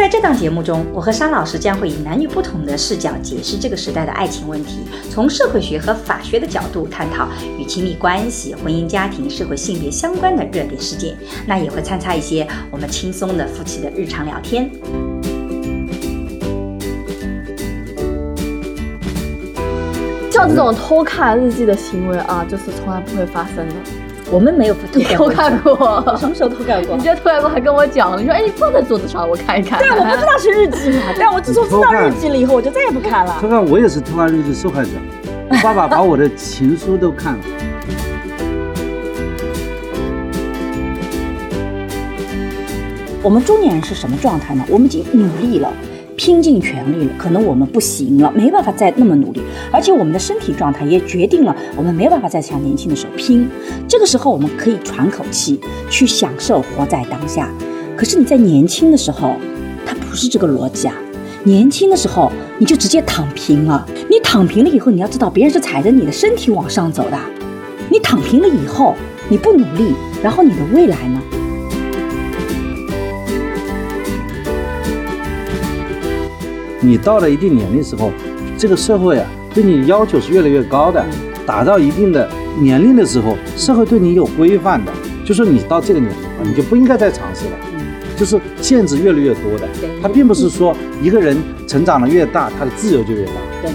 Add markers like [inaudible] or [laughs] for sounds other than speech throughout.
在这档节目中，我和沙老师将会以男女不同的视角解释这个时代的爱情问题，从社会学和法学的角度探讨与亲密关系、婚姻家庭、社会性别相关的热点事件。那也会参差一些我们轻松的夫妻的日常聊天。像这种偷看日记的行为啊，就是从来不会发生的。我们没有偷看过，[laughs] 什么时候偷看过？你今天偷看过还跟我讲了，你说哎，你放在桌子上，我看一看。对，我不知道是日记嘛，[laughs] 但我自从知道日记了以后，我就再也不看了。偷看，我也是偷看日记受害者。我爸爸把我的情书都看了。我们中年人是什么状态呢？我们已经努力了。拼尽全力了，可能我们不行了，没办法再那么努力，而且我们的身体状态也决定了我们没办法再像年轻的时候拼。这个时候，我们可以喘口气，去享受活在当下。可是你在年轻的时候，它不是这个逻辑啊！年轻的时候你就直接躺平了，你躺平了以后，你要知道别人是踩着你的身体往上走的。你躺平了以后，你不努力，然后你的未来呢？你到了一定年龄时候，这个社会啊，对你要求是越来越高的。达到一定的年龄的时候，社会对你有规范的，就说你到这个年龄了，你就不应该再尝试了。就是限制越来越多的。它并不是说一个人成长的越大，他的自由就越大。对。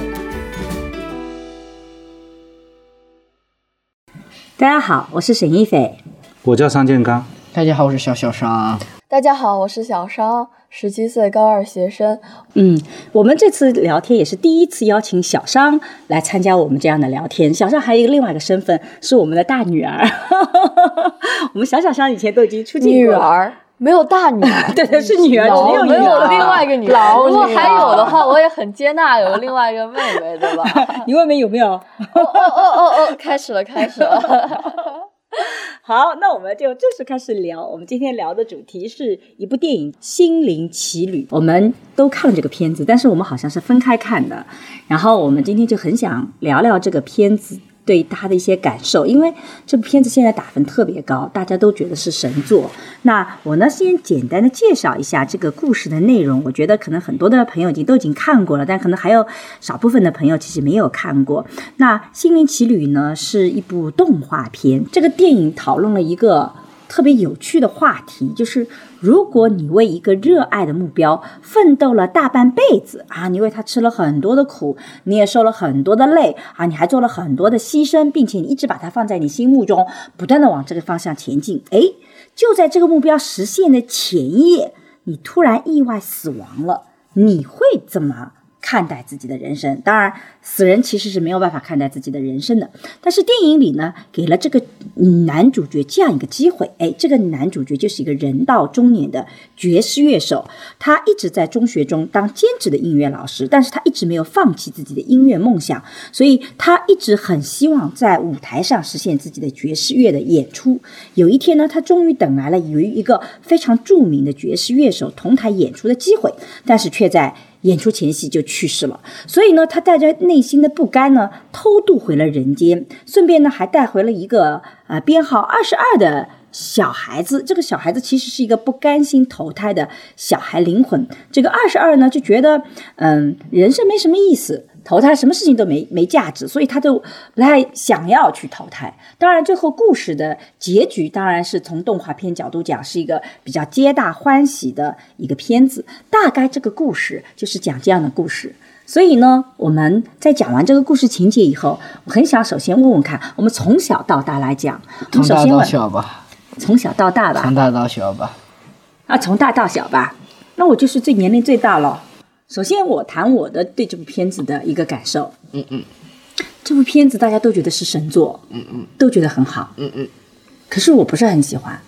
大家好，我是沈一斐，我叫商建刚。大家好，我是小小商。大家好，我是小商。十七岁高二学生，嗯，我们这次聊天也是第一次邀请小商来参加我们这样的聊天。小商还有一个另外一个身份，是我们的大女儿。[laughs] 我们小小商以前都已经出镜过。女儿没有大女儿，[laughs] 对对，是女儿，只有没有另外一个女 [laughs] 儿。如果还有的话，我也很接纳有另外一个妹妹，对吧？你妹妹有没有？哦哦哦哦哦，开始了，开始了。[laughs] 好，那我们就正式开始聊。我们今天聊的主题是一部电影《心灵奇旅》，我们都看了这个片子，但是我们好像是分开看的。然后我们今天就很想聊聊这个片子。对他的一些感受，因为这部片子现在打分特别高，大家都觉得是神作。那我呢，先简单的介绍一下这个故事的内容。我觉得可能很多的朋友已经都已经看过了，但可能还有少部分的朋友其实没有看过。那《心灵奇旅》呢，是一部动画片。这个电影讨论了一个。特别有趣的话题就是，如果你为一个热爱的目标奋斗了大半辈子啊，你为他吃了很多的苦，你也受了很多的累啊，你还做了很多的牺牲，并且你一直把它放在你心目中，不断的往这个方向前进。哎，就在这个目标实现的前夜，你突然意外死亡了，你会怎么？看待自己的人生，当然，死人其实是没有办法看待自己的人生的。但是电影里呢，给了这个男主角这样一个机会。哎，这个男主角就是一个人到中年的爵士乐手，他一直在中学中当兼职的音乐老师，但是他一直没有放弃自己的音乐梦想，所以他一直很希望在舞台上实现自己的爵士乐的演出。有一天呢，他终于等来了与一个非常著名的爵士乐手同台演出的机会，但是却在。演出前夕就去世了，所以呢，他带着内心的不甘呢，偷渡回了人间，顺便呢，还带回了一个呃编号二十二的小孩子。这个小孩子其实是一个不甘心投胎的小孩灵魂。这个二十二呢，就觉得嗯，人生没什么意思。投胎什么事情都没没价值，所以他就不太想要去投胎。当然，最后故事的结局当然是从动画片角度讲，是一个比较皆大欢喜的一个片子。大概这个故事就是讲这样的故事。所以呢，我们在讲完这个故事情节以后，我很想首先问问看，我们从小到大来讲，从大到小吧，从小到大吧，从大到小吧，啊，从大到小吧，那我就是最年龄最大了。首先，我谈我的对这部片子的一个感受。嗯嗯，这部片子大家都觉得是神作。嗯嗯，都觉得很好。嗯嗯，可是我不是很喜欢。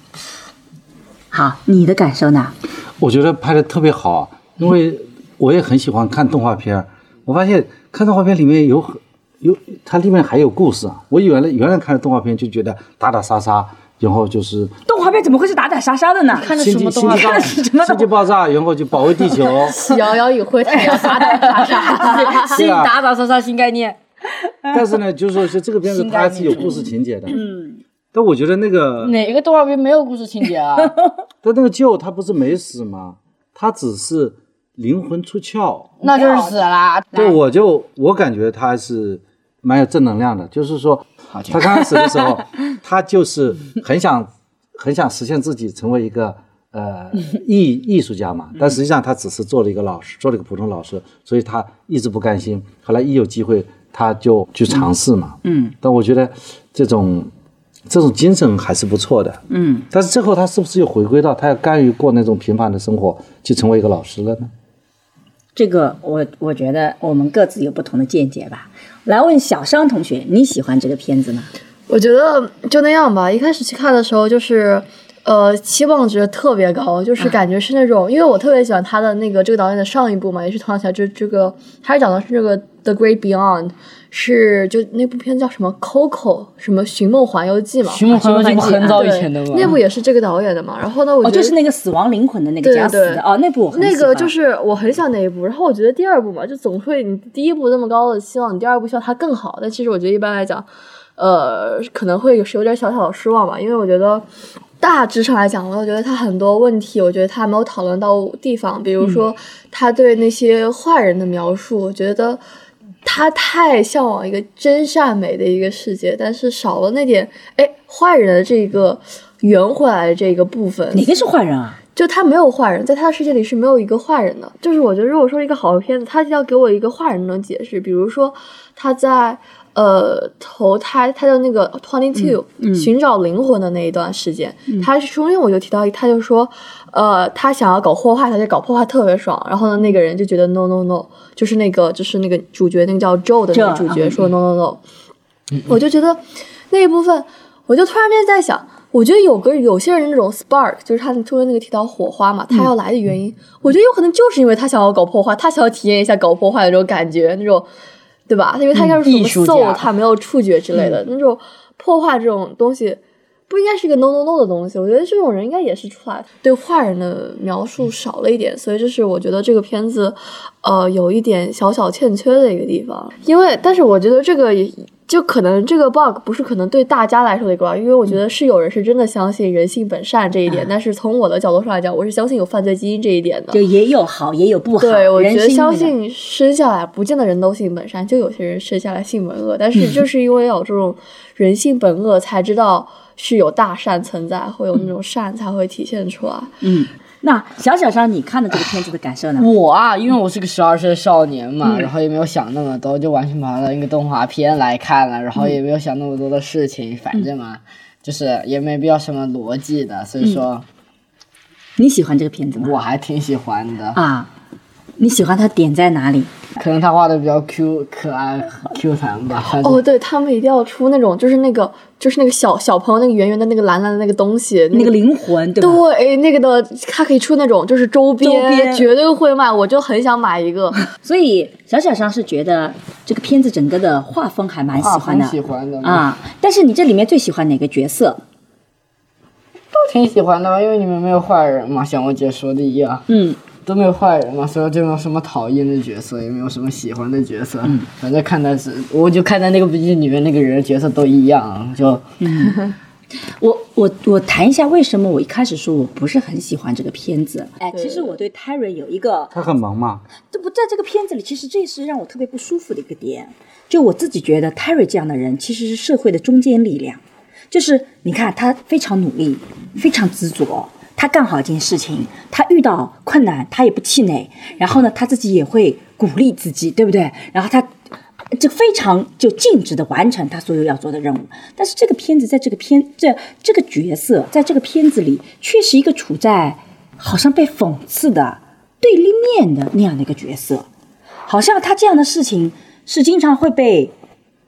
好，你的感受呢？我觉得拍的特别好，因为我也很喜欢看动画片。我发现看动画片里面有很有，它里面还有故事啊。我原来原来看的动画片就觉得打打杀杀，然后就是动画片怎么会是打打杀杀的呢？看的星际什么动画片星际爆？什么星际爆炸，然后就保卫地球。摇摇与灰太阳打打杀杀，对啊打打杀杀新概念。但是呢，就是说是这个片子它还是有故事情节的。嗯，但我觉得那个哪个动画片没有故事情节啊？[laughs] 但那个舅他不是没死吗？他只是灵魂出窍。那就是死了。对，我就我感觉他是蛮有正能量的，就是说他刚开始的时候，[laughs] 他就是很想很想实现自己成为一个呃艺艺术家嘛，但实际上他只是做了一个老师，做了一个普通老师，所以他一直不甘心。后来一有机会，他就去尝试嘛。嗯但我觉得这种这种精神还是不错的。嗯，但是最后他是不是又回归到他要甘于过那种平凡的生活，去成为一个老师了呢？这个我我觉得我们各自有不同的见解吧。来问小商同学，你喜欢这个片子吗？我觉得就那样吧。一开始去看的时候，就是呃期望值特别高，就是感觉是那种，因为我特别喜欢他的那个这个导演的上一部嘛，也是同样起来这这个，他是讲的是这个《The Great Beyond》，是就那部片叫什么《Coco》什么《寻梦环游记》嘛。寻梦环游记不很早以前的吗？那部也是这个导演的嘛。然后呢，我哦，觉得就是那个死亡灵魂的那个对死的哦，那部那个就是我很喜欢那一部，然后我觉得第二部嘛，就总会你第一部那么高的期望，你第二部希望它更好，但其实我觉得一般来讲，呃，可能会是有点小小的失望吧，因为我觉得大致上来讲，我觉得他很多问题，我觉得他没有讨论到地方，比如说他对那些坏人的描述，我觉得。他太向往一个真善美的一个世界，但是少了那点哎坏人的这个圆回来的这个部分。哪个是坏人啊？就他没有坏人，在他的世界里是没有一个坏人的。就是我觉得，如果说一个好的片子，他要给我一个坏人的解释，比如说他在呃投胎，他的那个 twenty two、寻找灵魂的那一段时间，他是中间我就提到，他就说，呃，他想要搞破坏，他就搞破坏特别爽。然后呢，那个人就觉得 no no no，就是那个就是那个主角，那个叫 Joe 的那个主角嗯说 no no no，、我就觉得那一部分，我就突然间在想，我觉得有个有些人那种 spark，就是他中间那个提到火花嘛，他要来的原因，我觉得有可能就是因为他想要搞破坏，他想要体验一下搞破坏的那种感觉，那种对吧？因为他应该是什么艺术家 soul，他没有触觉之类的、那种破坏这种东西。不应该是一个 no no no 的东西，我觉得这种人应该也是出来对坏人的描述少了一点，所以这是我觉得这个片子，呃，有一点小小欠缺的一个地方。因为，但是我觉得这个也就可能这个 bug 不是可能对大家来说的一个 bug，因为我觉得是有人是真的相信人性本善这一点，但是从我的角度上来讲，我是相信有犯罪基因这一点的。就也有好，也有不好。对，我觉得相信生下来不见得人都性本善，就有些人生下来性本恶，但是就是因为有这种人性本恶，才知道是有大善存在，会有那种善才会体现出来。嗯，那小小商，你看的这个片子的感受呢？我啊，因为我是个十二岁少年嘛，然后也没有想那么多，就完全把它当一个动画片来看了，然后也没有想那么多的事情，反正嘛，就是也没必要什么逻辑的，所以说你喜欢这个片子吗？我还挺喜欢的。啊，你喜欢他点在哪里？可能他画的比较 Q 可爱 Q 弹吧，哦，对他们一定要出那种，就是那个，就是那个小小朋友那个圆圆的那个蓝蓝的那个东西，那个灵魂，对吧？对，那个的，它可以出那种就是周边，周边绝对会卖，我就很想买一个。[laughs] 所以小小商是觉得这个片子整个的画风还蛮喜欢的喜欢的，啊。但是你这里面最喜欢哪个角色？都挺喜欢的吧，因为你们没有坏人嘛，像我姐说的一样，嗯，都没有坏人嘛，所以就没有什么讨厌的角色，也没有什么喜欢的角色，嗯反正看的是，我就看在那个笔记里面那个人角色都一样，就嗯 [laughs] 我我我谈一下为什么我一开始说我不是很喜欢这个片子。哎，其实我对 Terry 有一个他很忙嘛，这不在这个片子里，其实这是让我特别不舒服的一个点。就我自己觉得，Terry 这样的人其实是社会的中坚力量。就是你看他非常努力，非常执着，他干好一件事情，他遇到困难他也不气馁，然后呢他自己也会鼓励自己，对不对？然后他就非常就尽职的完成他所有要做的任务。但是这个片子在这个片这这个角色在这个片子里，却是一个处在好像被讽刺的对立面的那样的一个角色。好像他这样的事情是经常会被，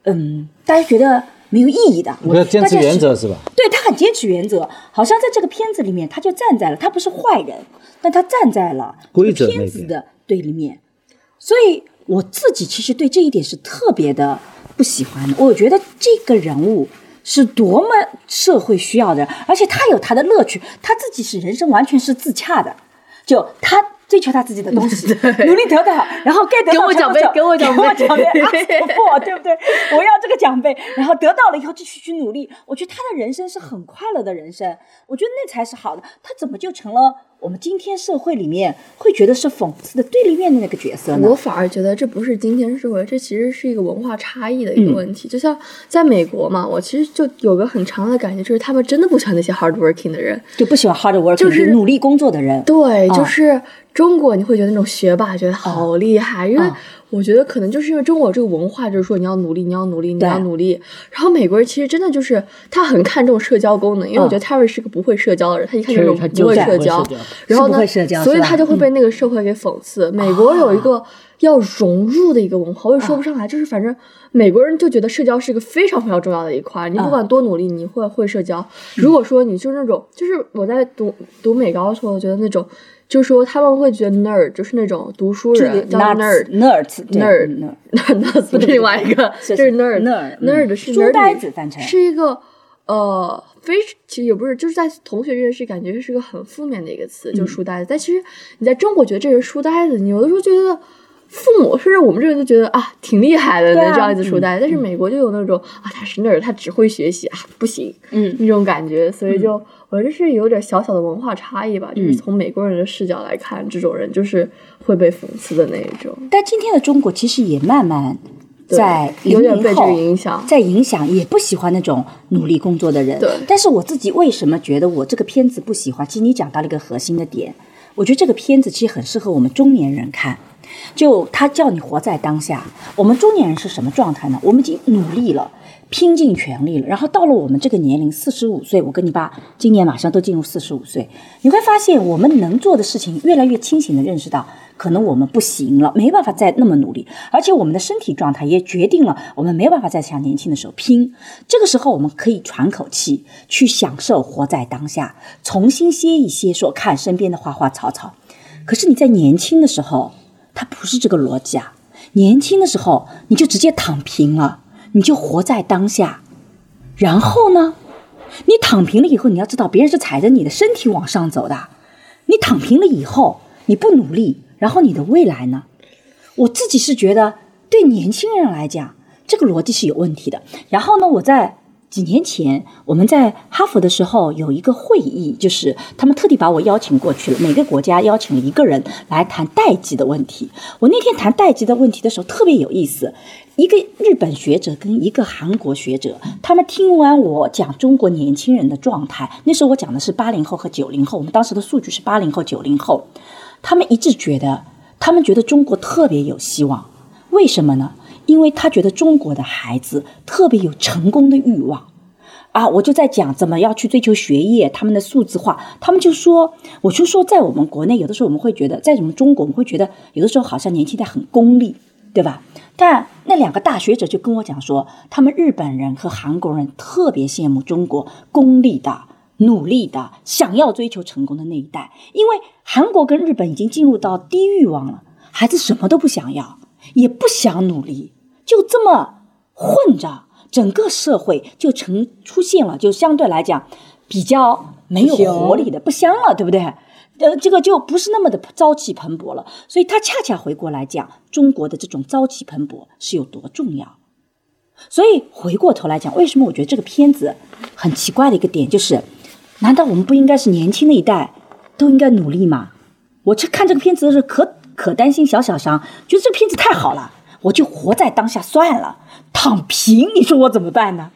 嗯，大家觉得没有意义的。我不要坚持原则是吧？对他很坚持原则，好像在这个片子里面，他就站在了，他不是坏人，但他站在了规则这个片子的对立面。所以我自己其实对这一点是特别的不喜欢的。我觉得这个人物是多么社会需要的，而且他有他的乐趣，他自己是人生完全是自洽的，就他。追求他自己的东西，[laughs] 努力得到，然后该得到给我奖杯给我奖杯给我奖杯，我不，对不对？我要这个奖杯，然后得到了以后继续去努力。我觉得他的人生是很快乐的人生，我觉得那才是好的。他怎么就成了我们今天社会里面会觉得是讽刺的对立面的那个角色呢？我反而觉得这不是今天社会，这其实是一个文化差异的嗯一个问题。就像在美国嘛，我其实就有个很长的感觉，就是他们真的不喜欢那些 hard working 的人。就不喜欢 hard working，就是努力工作的人。对，啊就是中国，你会觉得那种学霸觉得好厉害，因为啊我觉得可能就是因为中国这个文化，就是说你要努力，你要努力，你要努力。然后美国人其实真的就是他很看重社交功能，因为我觉得 Terry 是个不会社交的人，他一看就是是不他就是不会会社交然后呢所以他就会被那个社会给讽刺。美国有一个要融入的一个文化，我也说不上来，就是反正美国人就觉得社交是一个非常非常重要的一块，你不管多努力，你会会社交。如果说你就是那种，就是我在读读美高的时候，我觉得那种。就说他们会觉得 nerd 就是那种读书人叫 nerd nerds nerd nerd 不是另外一个，是这是 nerd nerd，嗯 nerd 是书呆子翻成是一个呃非其实也不是，就是在同学之间是感觉是个很负面的一个词，嗯就是书呆子。但其实你在中国觉得这是书呆子，你有的时候觉得。父母甚至我们这边都觉得啊挺厉害的，能这样子书呆子。但是美国就有那种啊他是 nerd，他只会学习啊不行，嗯那种感觉。所以就我觉得是有点小小的文化差异吧，嗯就是从美国人的视角来看，这种人就是会被讽刺的那一种。但今天的中国其实也慢慢在有点被这个后影响在影响，也不喜欢那种努力工作的人。对但是我自己为什么觉得我这个片子不喜欢？其实你讲到了一个核心的点，我觉得这个片子其实很适合我们中年人看。就他叫你活在当下，我们中年人是什么状态呢？我们已经努力了，拼尽全力了，然后到了我们这个年龄，四十五岁，我跟你爸今年马上都进入四十五岁，你会发现我们能做的事情越来越清醒的认识到，可能我们不行了，没办法再那么努力，而且我们的身体状态也决定了我们没有办法再像年轻的时候拼。这个时候，我们可以喘口气，去享受活在当下，重新歇一歇，说看身边的花花草草。可是你在年轻的时候，它不是这个逻辑啊！年轻的时候你就直接躺平了，你就活在当下。然后呢，你躺平了以后，你要知道别人是踩着你的身体往上走的。你躺平了以后，你不努力，然后你的未来呢？我自己是觉得，对年轻人来讲，这个逻辑是有问题的。然后呢，我在几年前我们在哈佛的时候有一个会议，就是他们特地把我邀请过去了，每个国家邀请一个人来谈代际的问题。我那天谈代际的问题的时候特别有意思，一个日本学者跟一个韩国学者，他们听完我讲中国年轻人的状态，那时候我讲的是八零后和九零后，我们当时的数据是八零后、九零后，他们一致觉得，他们觉得中国特别有希望，为什么呢？因为他觉得中国的孩子特别有成功的欲望。啊，我就在讲怎么要去追求学业，他们的数字化，他们就说，我就说，在我们国内，有的时候我们会觉得，在我们中国，我们会觉得有的时候好像年轻代很功利，对吧？但那两个大学者就跟我讲说，他们日本人和韩国人特别羡慕中国功利的、努力的、想要追求成功的那一代，因为韩国跟日本已经进入到低欲望了，孩子什么都不想要，也不想努力，就这么混着。整个社会就成出现了，就相对来讲比较没有活力的，不香了，对不对？呃，这个就不是那么的朝气蓬勃了。所以他恰恰回过来讲，中国的这种朝气蓬勃是有多重要。所以回过头来讲，为什么我觉得这个片子很奇怪的一个点就是，难道我们不应该是年轻的一代都应该努力吗？我去看这个片子的时候，可可担心小小伤，觉得这个片子太好了，我就活在当下算了。躺平，你说我怎么办呢？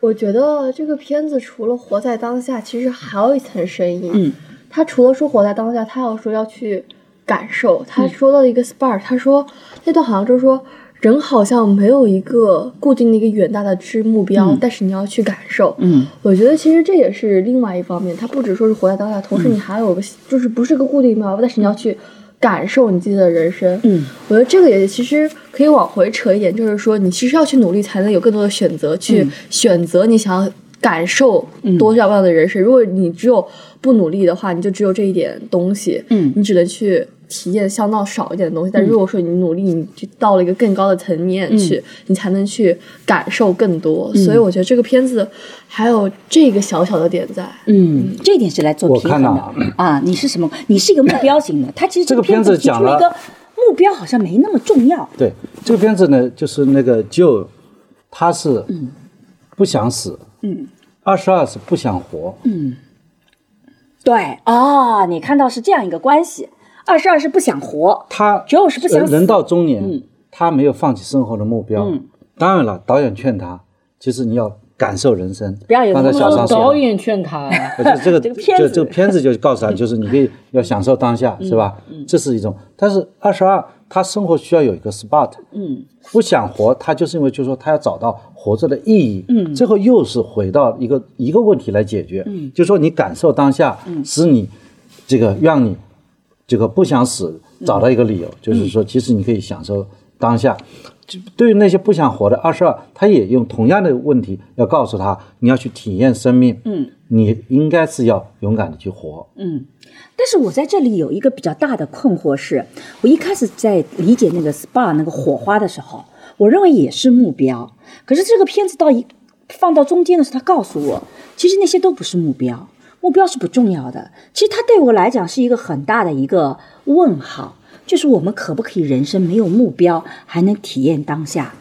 我觉得这个片子除了活在当下，其实还有一层深意。嗯，他除了说活在当下，他要说要去感受。他说到了一个 spark，、他说那段好像就是说，人好像没有一个固定的一个远大的之目标，但是你要去感受。嗯，我觉得其实这也是另外一方面，他不只说是活在当下，同时你还有个、就是不是个固定目标，但是你要去感受你自己的人生。嗯，我觉得这个也其实可以往回扯一点，就是说你其实要去努力，才能有更多的选择，去嗯选择你想要感受多少样的人生。如果你只有不努力的话，你就只有这一点东西，嗯你只能去。体验相当少一点的东西，但如果说你努力，你就到了一个更高的层面去，你才能去感受更多。所以我觉得这个片子还有这个小小的点在。嗯，这点是来做我平衡的看到啊。你是什么？你是一个目标型的，[laughs] 他其实这个片片子讲了一个目标，好像没那么重要。对，这个片子呢，就是那个就他是不想死，嗯，二十二是不想活，嗯对哦，你看到是这样一个关系。二十二是不想活，他只有是不想死。人到中年，嗯。他没有放弃生活的目标。嗯。当然了，导演劝他，其实你要感受人生。不要有刚才小张说，导演劝他。就，这个 [laughs] 这个片子。就这个片子就告诉他，就是你可以要享受当下，是吧？这是一种。但是二十二，他生活需要有一个 spot，嗯。不想活，他就是因为就是说他要找到活着的意义。嗯。最后又是回到一个一个问题来解决，嗯。就是说你感受当下，使你这个让你这个不想死，找到一个理由，就是说其实你可以享受当下。就对于那些不想活的二十二，他也用同样的问题要告诉他，你要去体验生命，嗯你应该是要勇敢的去活。嗯。但是我在这里有一个比较大的困惑是，我一开始在理解那个 SPA 那个火花的时候，我认为也是目标。可是这个片子到一放到中间的时候，他告诉我，其实那些都不是目标，目标是不重要的。其实它对我来讲是一个很大的一个问号，就是我们可不可以人生没有目标还能体验当下？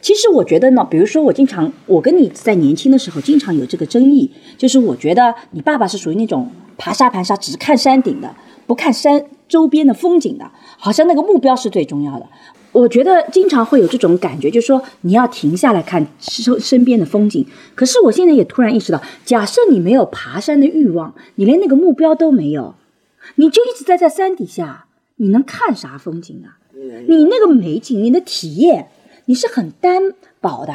其实我觉得呢，比如说我经常，我跟你在年轻的时候经常有这个争议，就是我觉得你爸爸是属于那种爬沙盘沙只看山顶的，不看山周边的风景的，好像那个目标是最重要的。我觉得经常会有这种感觉，就是说你要停下来看身身边的风景。可是我现在也突然意识到，假设你没有爬山的欲望，你连那个目标都没有，你就一直待在山底下，你能看啥风景啊？你那个美景，你的体验，你是很单薄的。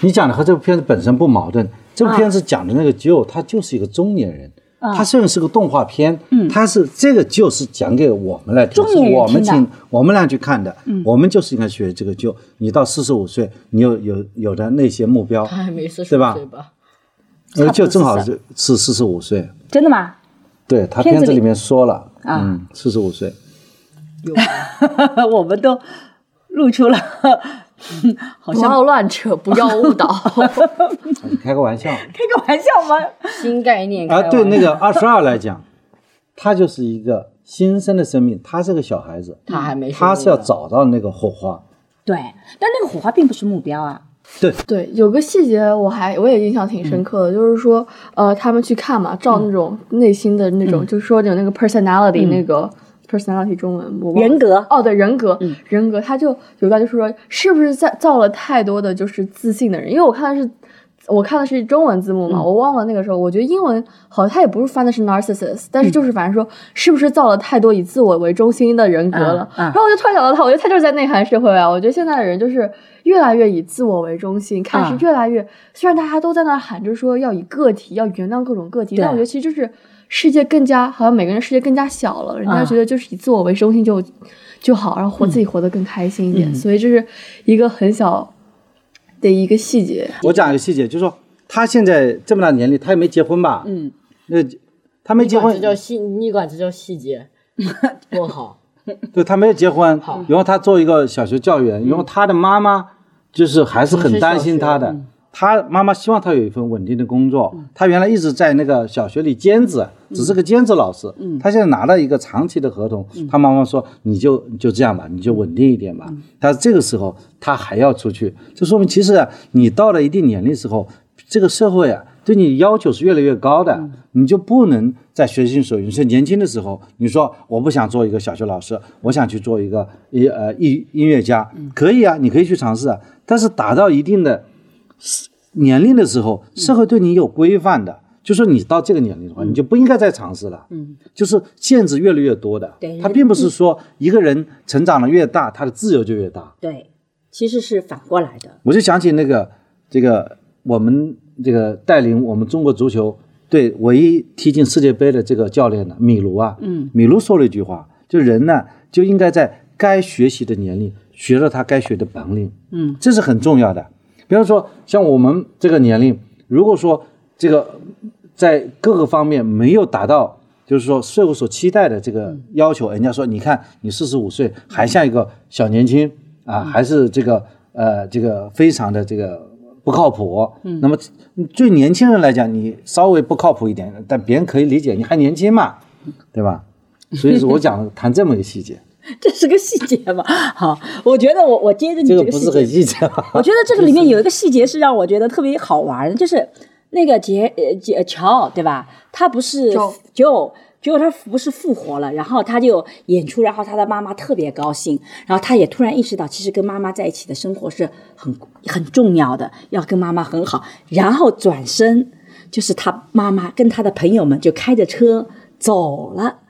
你讲的和这部片子本身不矛盾。这部片子讲的那个 Joe，他就是一个中年人。啊他虽然是个动画片，嗯他是这个就是讲给我们来听，我们听，我们俩去看的。我们就是应该学这个 Joe。你到四十五岁，你有有有的那些目标，他还没四十对吧岁吧？呃，就正好是是是四十五岁。真的吗？对他片子里面说了，啊嗯，四十五岁。[laughs] 我们都露出了，[laughs] 好不像要乱扯，不要误导。[laughs] 你开个玩笑 [laughs] 开个玩笑吗？新概念啊！对那个二十二来讲，他就是一个新生的生命，他是个小孩子，他还没他是要找到那个火花。对，但那个火花并不是目标啊。对，对，有个细节我还我也印象挺深刻的，就是说，呃，他们去看嘛，照那种内心的那种，就是说有那个 personality、那个 personality 中文我人格哦，对人格，人格，他就有段就是说，是不是在造了太多的就是自信的人？因为我看的是。我看的是中文字幕嘛，我忘了那个时候，我觉得英文好像他也不是翻的是 narcissist，但是就是反正说是不是造了太多以自我为中心的人格了？然后我就突然想到他，我觉得他就是在内涵社会啊。我觉得现在的人就是越来越以自我为中心，开始嗯越来越，虽然大家都在那喊着说要以个体，要原谅各种个体，但我觉得其实就是世界更加好像每个人世界更加小了，人家嗯觉得就是以自我为中心就就好，然后活自己活得更开心一点。所以这是一个很小的一个细节。我讲一个细节，就是说他现在这么大年龄，他也没结婚吧？嗯，那他没结婚这，叫细，你管这叫细节，多好。[laughs] 对他没有结婚，然后他做一个小学教员，然后他的妈妈就是还是很担心他的。他妈妈希望他有一份稳定的工作。他原来一直在那个小学里兼职，只是个兼职老师。他现在拿了一个长期的合同，他妈妈说：“你就你就这样吧，你就稳定一点吧。”但是这个时候他还要出去，这说明其实啊你到了一定年龄时候，这个社会啊对你要求是越来越高的，你就不能再随心所欲。是年轻的时候，你说我不想做一个小学老师，我想去做一个一呃音音乐家，可以啊，你可以去尝试啊。但是达到一定的年龄的时候，社会对你有规范的。就说你到这个年龄的话，你就不应该再尝试了。嗯，就是限制越来越多的。对它并不是说一个人成长的越大，他的自由就越大。对，其实是反过来的。我就想起那个这个我们这个带领我们中国足球队唯一踢进世界杯的这个教练呢，米卢啊，嗯，米卢说了一句话，就人呢就应该在该学习的年龄学了他该学的本领，嗯，这是很重要的。比方说像我们这个年龄，如果说这个在各个方面没有达到，就是说社会所期待的这个要求，人家说你看你四十五岁还像一个小年轻啊，还是这个呃这个非常的这个不靠谱。嗯，那么对年轻人来讲，你稍微不靠谱一点，但别人可以理解，你还年轻嘛，对吧？所以说我讲谈这么一个细节，[laughs] 这是个细节嘛。[laughs] 好，我觉得我我接着你这个个细节不是很细节吧？我觉得这个里面 [laughs] 有一个细节是让我觉得特别好玩的，就是那个杰呃杰乔对吧？他不是就结果他不是复活了，然后他就演出，然后他的妈妈特别高兴，然后他也突然意识到，其实跟妈妈在一起的生活是很很重要的，要跟妈妈很好，然后转身就是他妈妈跟他的朋友们就开着车走了。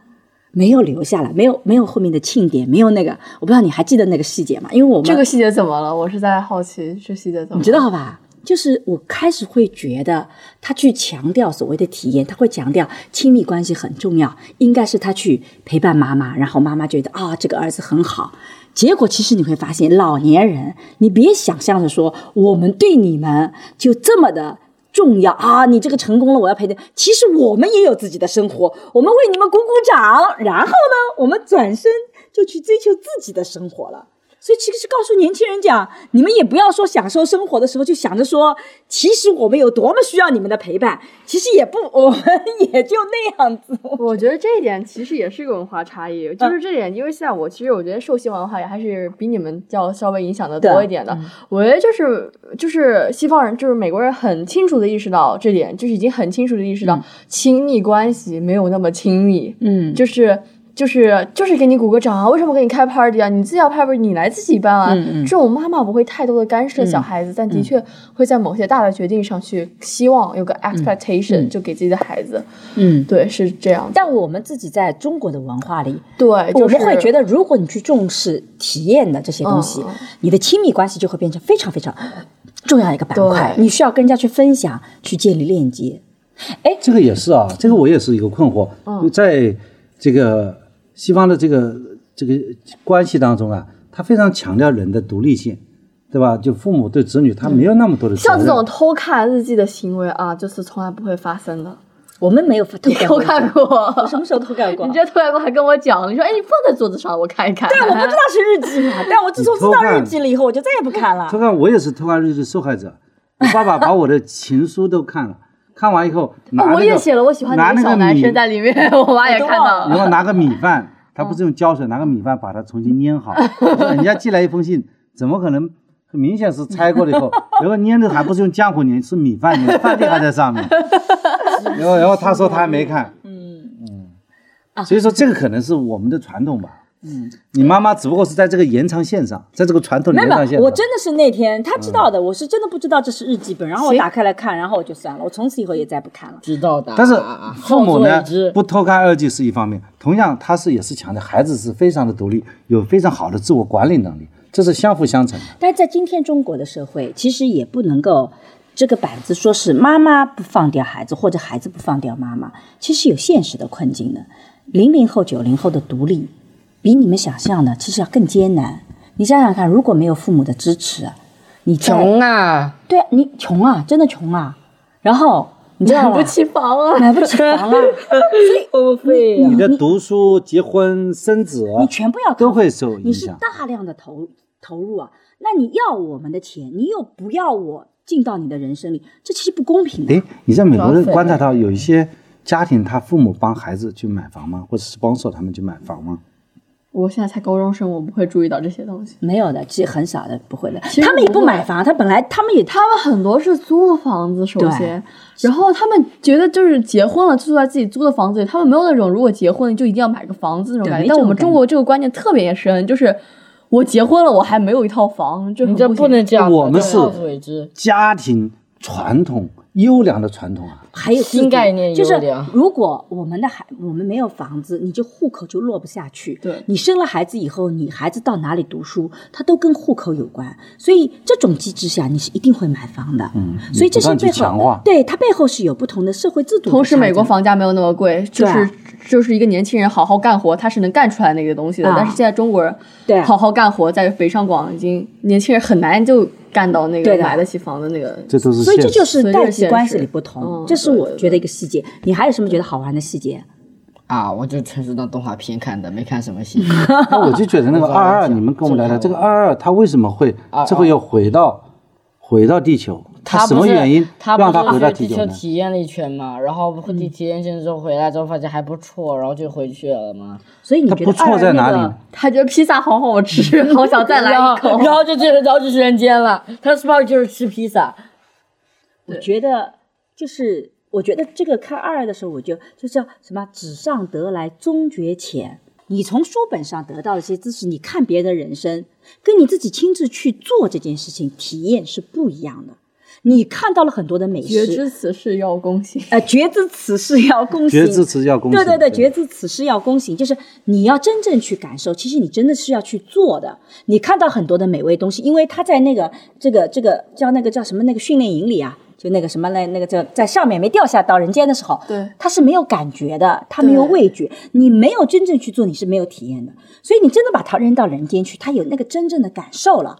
没有留下来，没有没有后面的庆典，没有那个，我不知道你还记得那个细节吗？因为我们这个细节怎么了？我是在好奇这细节怎么？你知道吧？就是我开始会觉得他去强调所谓的体验，他会强调亲密关系很重要，应该是他去陪伴妈妈，然后妈妈觉得啊、这个儿子很好。结果其实你会发现，老年人，你别想象着说我们对你们就这么的。重要啊！你这个成功了，我要陪你。其实我们也有自己的生活，我们为你们鼓鼓掌，然后呢，我们转身就去追求自己的生活了。所以其实是告诉年轻人讲，你们也不要说享受生活的时候就想着说，其实我们有多么需要你们的陪伴，其实也不，我们也就那样子。[laughs] 我觉得这一点其实也是一个文化差异，就是这点，因为像我，其实我觉得受西方文化也还是比你们要稍微影响的多一点的。我觉得就是就是西方人，就是美国人很清楚的意识到这点，就是已经很清楚的意识到亲密关系没有那么亲密，嗯，就是。就是就是给你鼓个掌啊！为什么给你开 party 啊？你自己要 party，你来自己办啊！嗯嗯这种妈妈不会太多的干涉小孩子，但的确会在某些大的决定上去希望有个 expectation，、就给自己的孩子。嗯。对，是这样。但我们自己在中国的文化里，对，我就是们会觉得，如果你去重视体验的这些东西，嗯你的亲密关系就会变成非常非常重要的一个板块。你需要跟人家去分享，去建立链接。哎这个也是啊，这个我也是一个困惑。嗯在这个西方的这个这个关系当中啊，他非常强调人的独立性，对吧？就父母对子女他没有那么多的。像这种偷看日记的行为啊，就是从来不会发生的。我们没有偷看过？我什么时候偷看过？你这偷看过还跟我讲，你说哎，你放在桌子上，我看一看。对我不知道是日记嘛，[laughs] 但我自从知道日记了以后，我就再也不看了偷。看我也是偷看日记受害者，我爸爸把我的情书都看了，看完以后拿那个我也写了我喜欢哪个拿那个男生在里面，[laughs] 我妈也看到了。然后拿个米饭，[laughs] 他不是用胶水，拿个米饭把它重新粘好。人家寄来一封信，怎么可能？很明显是拆过了以后，[laughs] 然后粘的还不是用浆糊粘，是米饭粘，饭粒还在上面。然后，然后他说他还没看，嗯嗯，所以说这个可能是我们的传统吧。嗯，你妈妈只不过是在这个延长线上，在这个传统的没有，没有，延长线上。我真的是那天他知道的，我是真的不知道这是日记本，然后我打开来看，然后我就算了，我从此以后也再不看了。知道的。但是父母呢不偷看日记是一方面，同样他是也是强调孩子是非常的独立，有非常好的自我管理能力，这是相辅相成的。但是在今天中国的社会，其实也不能够这个板子说是妈妈不放掉孩子，或者孩子不放掉妈妈，其实有现实的困境的。零零后、九零后的独立，比你们想象的其实要更艰难。你想想看，如果没有父母的支持，你穷啊，对啊，你穷啊，真的穷啊。然后 [laughs] 你知道吗买不起房啊！买不起房啊，付费你的读书、结婚、生子，你全部要都会受你是影响。大量的投投入啊。那你要我们的钱，你又不要我进到你的人生里，这其实不公平的。哎，你在美国观察到有一些家庭，他父母帮孩子去买房吗？或者是帮手他们去买房吗？我现在才高中生，我不会注意到这些东西。没有的，其实很少的，不会的。他们也不买房，他本来他们也他们很多是租房子，首先，然后他们觉得就是结婚了就住在自己租的房子里，他们没有那种如果结婚就一定要买个房子那种感觉。但我们中国这个观念特别深，就是我结婚了我还没有一套房，就你这不能这样。我们是。家庭传统优良的传统啊，还有新概念就是如果我们的孩我们没有房子，你就户口就落不下去。对你生了孩子以后，你孩子到哪里读书，他都跟户口有关。所以这种机制下，你是一定会买房的。嗯所以这是背后对它背后是有不同的社会制度。同时，美国房价没有那么贵，就是就是一个年轻人好好干活，他是能干出来那个东西的。啊但是现在中国人对好好干活，在北上广已经年轻人很难就干到那个买得起房的那个。这都是所以这就是代际关系里不同，嗯这是我觉得一个细节。你还有什么觉得好玩的细节？啊，我就纯是当动画片看的，没看什么戏。那我就觉得那个 [laughs] 二二，你们跟我们聊聊这个二二，他为什么会最后又回到回到地球？他不是什么原因他让他回到不是去地球？体验了一圈嘛，然后体体验进之后回来之后发现还不错，然后就回去了嘛。所以你觉得它不错二那个在哪里？他觉得披萨好好吃，[laughs] 好想再来一口。然后就去，然后就去人间了。他是不是就是吃披萨，我觉得就是，我觉得这个看二的时候，我就就叫什么“纸上得来终觉浅”。你从书本上得到的这些知识，你看别人的人生，跟你自己亲自去做这件事情体验是不一样的。你看到了很多的美食，觉知此事要躬行。呃，觉知此事要躬行，觉知此事要躬行对对对，对。觉知此事要躬行，就是你要真正去感受，其实你真的是要去做的。你看到很多的美味东西，因为他在那个这个这个叫那个叫什么那个训练营里啊，就那个什么那那个叫在上面没掉下到人间的时候，对。他是没有感觉的，他没有对。味觉，你没有真正去做，你是没有体验的。所以你真的把他扔到人间去，他有那个真正的感受了，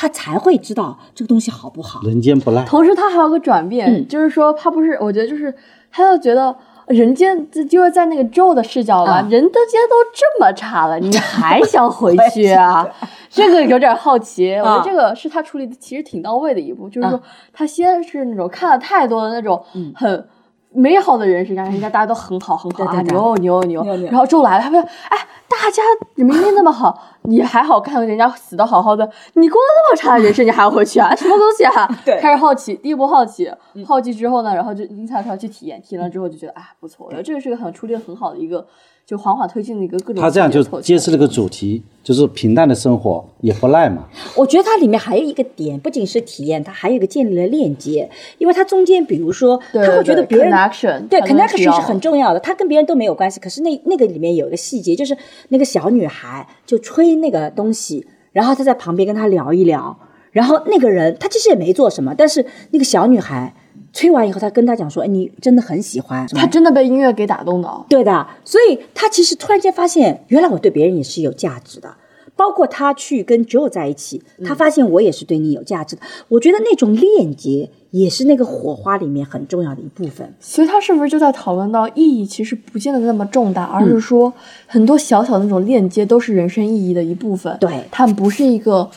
他才会知道这个东西好不好。人间不赖，同时，他还有个转变，嗯就是说他不是，我觉得就是他就觉得人间，这就是在那个 Joe 的视角吧，啊人的间都这么差了，你还想回 [laughs] 去啊？这个有点好奇，我觉得这个是他处理的其实挺到位的一步，就是说啊他先是那种看了太多的那种很。美好的人生，人家大家都很好很好啊，牛牛牛。然后周来了，他们哎，大家明明那么好，你还好看人家死的好好的，你过那么差的人生，你还要回去啊？[laughs] 什么东西啊？对。开始好奇，第一波好奇，好奇之后呢，然后就阴差阳去体验，体验了之后就觉得啊不错，我觉得这个是个很出力很好的一个，就缓缓推进的一个各种他这样就揭示了个主题，就是平淡的生活也不赖嘛。我觉得它里面还有一个点，不仅是体验，它还有一个建立了链接，因为它中间，比如说，对他会觉得别人 connection，对 connection 是很重要的，他跟别人都没有关系。可是那那个里面有一个细节，就是那个小女孩就吹那个东西，然后他在旁边跟他聊一聊，然后那个人他其实也没做什么，但是那个小女孩吹完以后，他跟他讲说：“哎，你真的很喜欢。”他真的被音乐给打动了。对的，所以他其实突然间发现，原来我对别人也是有价值的。包括他去跟 Joe 在一起，他发现我也是对你有价值的。我觉得那种链接也是那个火花里面很重要的一部分。所以他是不是就在讨论到意义其实不见得那么重大，而嗯是说很多小小的那种链接都是人生意义的一部分。对它不是一个。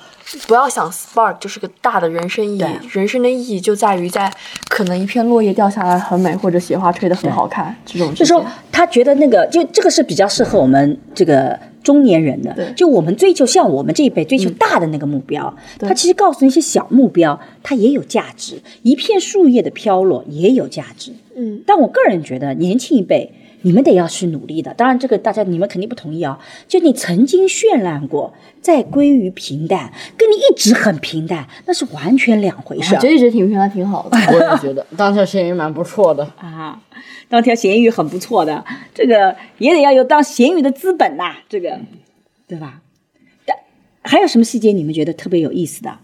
不要想 spark 就是个大的人生意义，人生的意义就在于在可能一片落叶掉下来很美，或者雪花吹得很好看这种。就说他觉得那个，就这个是比较适合我们这个中年人的。就我们追求像我们这一辈追求大的那个目标，对。他其实告诉你一些小目标，它也有价值。一片树叶的飘落也有价值。嗯，但我个人觉得，年轻一辈你们得要去努力的。当然，这个大家你们肯定不同意啊。就你曾经绚烂过，再归于平淡，跟你一直很平淡，那是完全两回事儿我觉得一直挺平淡，挺好的。我也觉得当条咸鱼蛮不错的。啊。当条咸鱼很不错的，这个也得要有当咸鱼的资本呐、这个对吧？但还有什么细节你们觉得特别有意思的？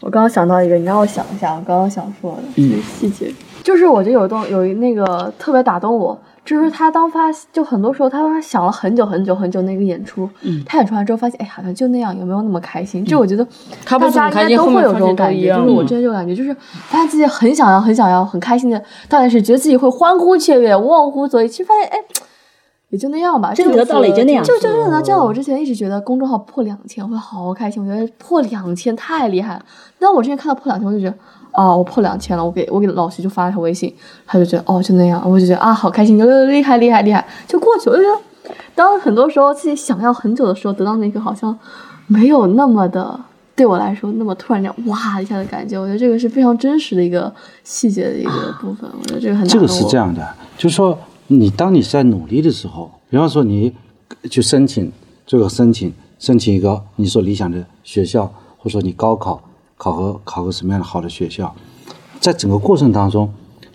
我刚刚想到一个，你让我想一下，我刚刚想说的这个细节，就是我觉得有一段有一那个特别打动我，就是他当发就很多时候他想了很久很久很久那个演出，嗯他演出完之后发现，哎，好像就那样，有没有那么开心？就我觉得他不大家应该都会有这种感觉，就是我嗯之前就感觉，就是发现自己很想要、很想要、很开心的，但是觉得自己会欢呼雀跃、忘乎所以，其实发现，哎。也就那样吧，就真得到了也就那样就就就能这样。我之前一直觉得公众号破两千会好开心，我觉得破两千太厉害了。但我之前看到破两千，我就觉得啊，我破两千了，我给我给老徐就发了条微信，他就觉得哦就那样，我就觉得啊好开心，就厉害厉害厉害，就过去了。我就觉得，当很多时候自己想要很久的时候，得到那个好像没有那么的。对我来说，那么突然间哇一下的感觉，我觉得这个是非常真实的一个细节的一个部分。我觉得这个很这个是这样的，就是说你当你在努力的时候，比方说你去申请这个申请申请一个你所理想的学校，或者说你高考考核考个什么样的好的学校，在整个过程当中，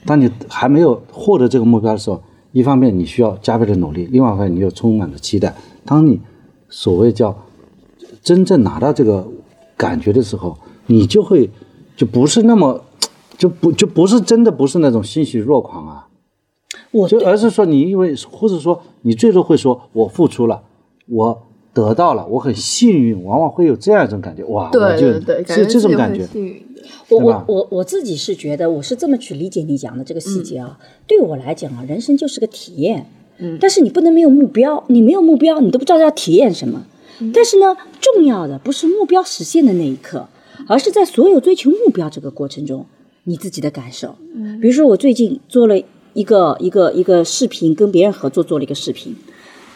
当你还没有获得这个目标的时候，一方面你需要加倍的努力，另外一方面你又充满了期待。当你所谓叫真正拿到这个感觉的时候，你就会就不是那么就不就不是真的不是那种欣喜若狂啊。我就而是说你因为或者说你最终会说我付出了，我得到了，我很幸运，往往会有这样一种感觉，哇，对我就对对，感是这种感觉。我我我我自己是觉得，我是这么去理解你讲的这个细节啊。对我来讲啊，人生就是个体验。嗯，但是你不能没有目标，你没有目标，你都不知道要体验什么。但是呢，重要的不是目标实现的那一刻，而是在所有追求目标这个过程中，你自己的感受。嗯比如说，我最近做了一个一个一个视频，跟别人合作做了一个视频。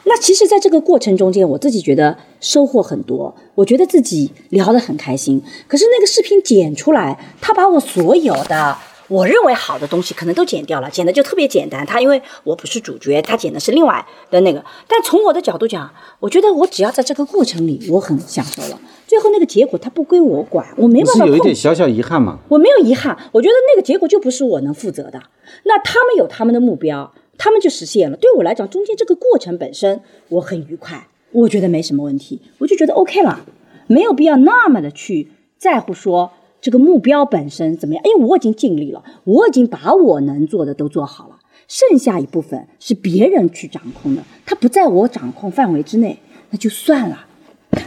那其实，在这个过程中间，我自己觉得收获很多，我觉得自己聊得很开心。可是那个视频剪出来，他把我所有的我认为好的东西可能都剪掉了，剪的就特别简单。他因为我不是主角，他剪的是另外的那个。但从我的角度讲，我觉得我只要在这个过程里，我很享受了。最后那个结果，他不归我管，我没不是有一办法控制。点小小遗憾嘛？我没有遗憾，我觉得那个结果就不是我能负责的。那他们有他们的目标，他们就实现了。对我来讲，中间这个过程本身我很愉快，我觉得没什么问题，我就觉得 OK 了，没有必要那么的去在乎说这个目标本身怎么样。因为我已经尽力了，我已经把我能做的都做好了，剩下一部分是别人去掌控的，它不在我掌控范围之内，那就算了。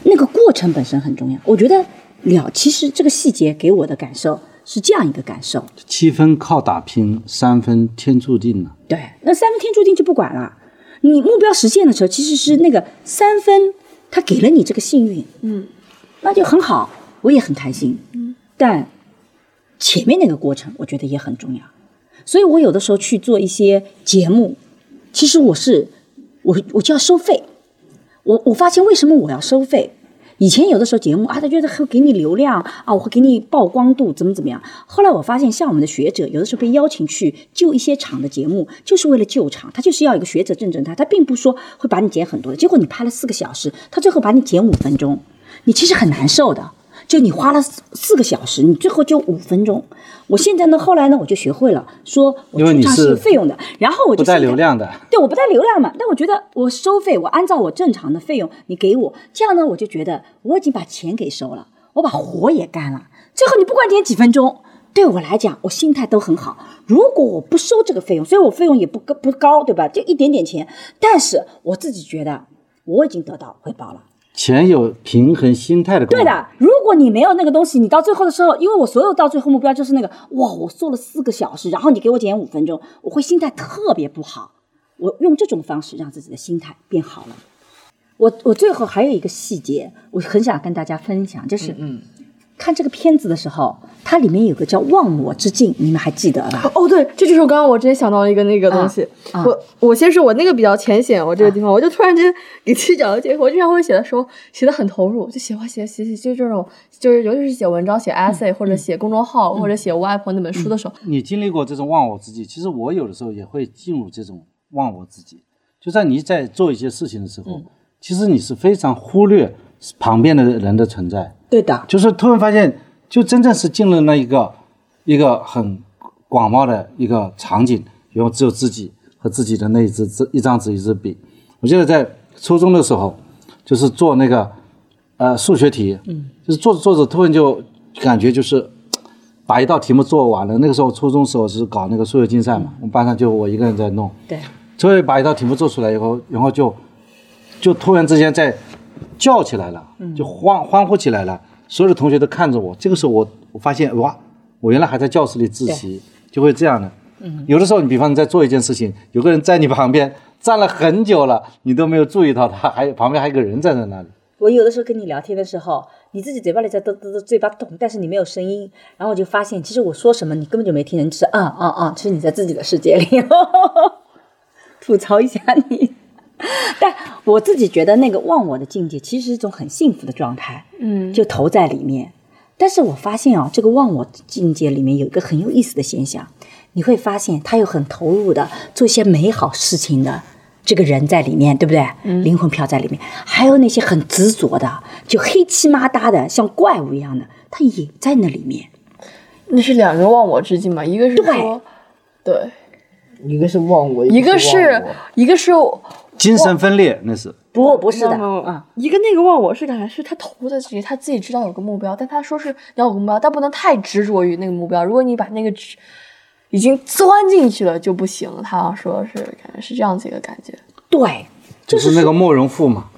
那个过程本身很重要。我觉得了，其实这个细节给我的感受是这样一个感受。七分靠打拼，三分天注定了。对，那三分天注定就不管了。你目标实现的时候，其实是那个三分，他给了你这个幸运，嗯，那就很好，我也很开心。嗯，但前面那个过程，我觉得也很重要。所以我有的时候去做一些节目，其实我是我我就要收费。我我发现为什么我要收费？以前有的时候节目啊，他觉得会给你流量啊，我会给你曝光度，怎么怎么样。后来我发现，像我们的学者，有的时候被邀请去救一些场的节目，就是为了救场，他就是要一个学者证证他，他并不说会把你剪很多的。结果你拍了四个小时，他最后把你剪五分钟，你其实很难受的。就你花了四四个小时，你最后就五分钟。我现在呢，后来呢，我就学会了说，我出账是因为你是有费用的，然后我就不带流量的，对，我不带流量嘛，但我觉得我收费，我按照我正常的费用你给我，这样呢，我就觉得我已经把钱给收了，我把活也干了。最后你不管点几分钟，对我来讲，我心态都很好。如果我不收这个费用，所以我费用也不高不高，对吧？就一点点钱，但是我自己觉得我已经得到回报了。钱有平衡心态的功能。对的，如果你没有那个东西，你到最后的时候，因为我所有到最后目标就是那个，哇，我做了四个小时，然后你给我减五分钟，我会心态特别不好。我用这种方式让自己的心态变好了。我我最后还有一个细节，我很想跟大家分享，就是嗯，看这个片子的时候，它里面有个叫“忘我之境”，你们还记得吧？哦，对，这就是我刚刚我之前想到的一个那个东西。啊我我先说我那个比较浅显，我这个地方、我就突然间给自己找到借口。我经常会写的时候写的很投入，就喜欢写写写，就这种就是尤其是写文章、写 essay、或者写公众号、或者写我外婆那本书的时候，你经历过这种忘我之境，其实我有的时候也会进入这种忘我之境。就在你在做一些事情的时候，其实你是非常忽略旁边的人的存在，对的，就是突然发现，就真正是进入了一个一个很广袤的一个场景，然后只有自己和自己的那一支支一张纸一支笔。我记得在初中的时候，就是做那个呃数学题，嗯，就是做着做着突然就感觉就是把一道题目做完了。那个时候初中时候是搞那个数学竞赛嘛，我们班上就我一个人在弄，对，所以把一道题目做出来以后，然后就就突然之间在叫起来了，就欢欢呼起来了，所有的同学都看着我。这个时候我我发现哇，我原来还在教室里自习，就会这样的。有的时候你比方你在做一件事情，有个人在你旁边站了很久了，你都没有注意到他，还有旁边还有个人站在那里。我有的时候跟你聊天的时候，你自己嘴巴里在嘟嘟嘟嘴巴动，但是你没有声音，然后我就发现，其实我说什么你根本就没听见，你只是啊啊啊，其实你在自己的世界里，[laughs] 吐槽一下你。[laughs] 但我自己觉得那个忘我的境界其实是一种很幸福的状态，嗯，就投在里面。但是我发现啊，这个忘我境界里面有一个很有意思的现象，你会发现他有很投入的做一些美好事情的这个人在里面，对不对？灵魂飘在里面，还有那些很执着的，就黑漆麻搭的，像怪物一样的，他也在那里面。那是两个忘我之境嘛，一个是对说，对，一个是忘我，一个个是忘我一个是精神分裂那是。不，不是的，啊，一个那个忘我是感觉是他投在自己，他自己知道有个目标，但他说是要有个目标，但不能太执着于那个目标。如果你把那个执已经钻进去了就不行。他好像说是感觉是这样子一个感觉。对，就是那个慕容复嘛，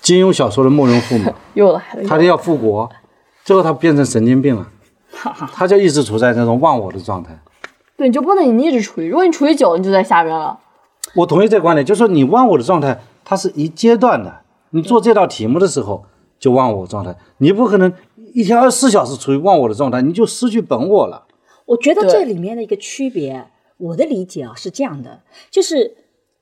金庸小说的慕容复嘛，又来了，他就要复国，最后他变成神经病了，他就一直处在那种忘我的状态。对，你就不能你一直处于，如果你处于久，你就在下边了。我同意这个观点，就是说你忘我的状态，它是一阶段的。你做这道题目的时候就忘我状态，你不可能一天二十四小时处于忘我的状态，你就失去本我了。我觉得这里面的一个区别，我的理解啊是这样的，就是